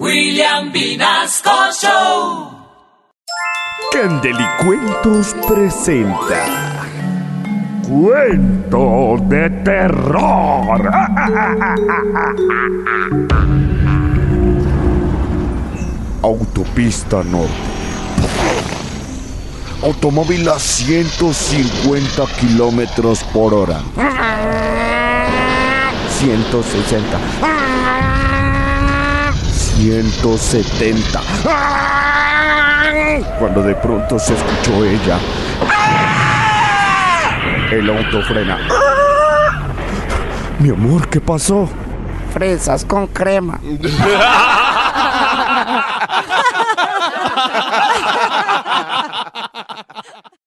William Vinasco Show. Candelicuentos presenta Cuentos de terror. Autopista Norte. Automóvil a 150 kilómetros por hora. 160. 170. Cuando de pronto se escuchó ella. El auto frena. Mi amor, ¿qué pasó? Fresas con crema.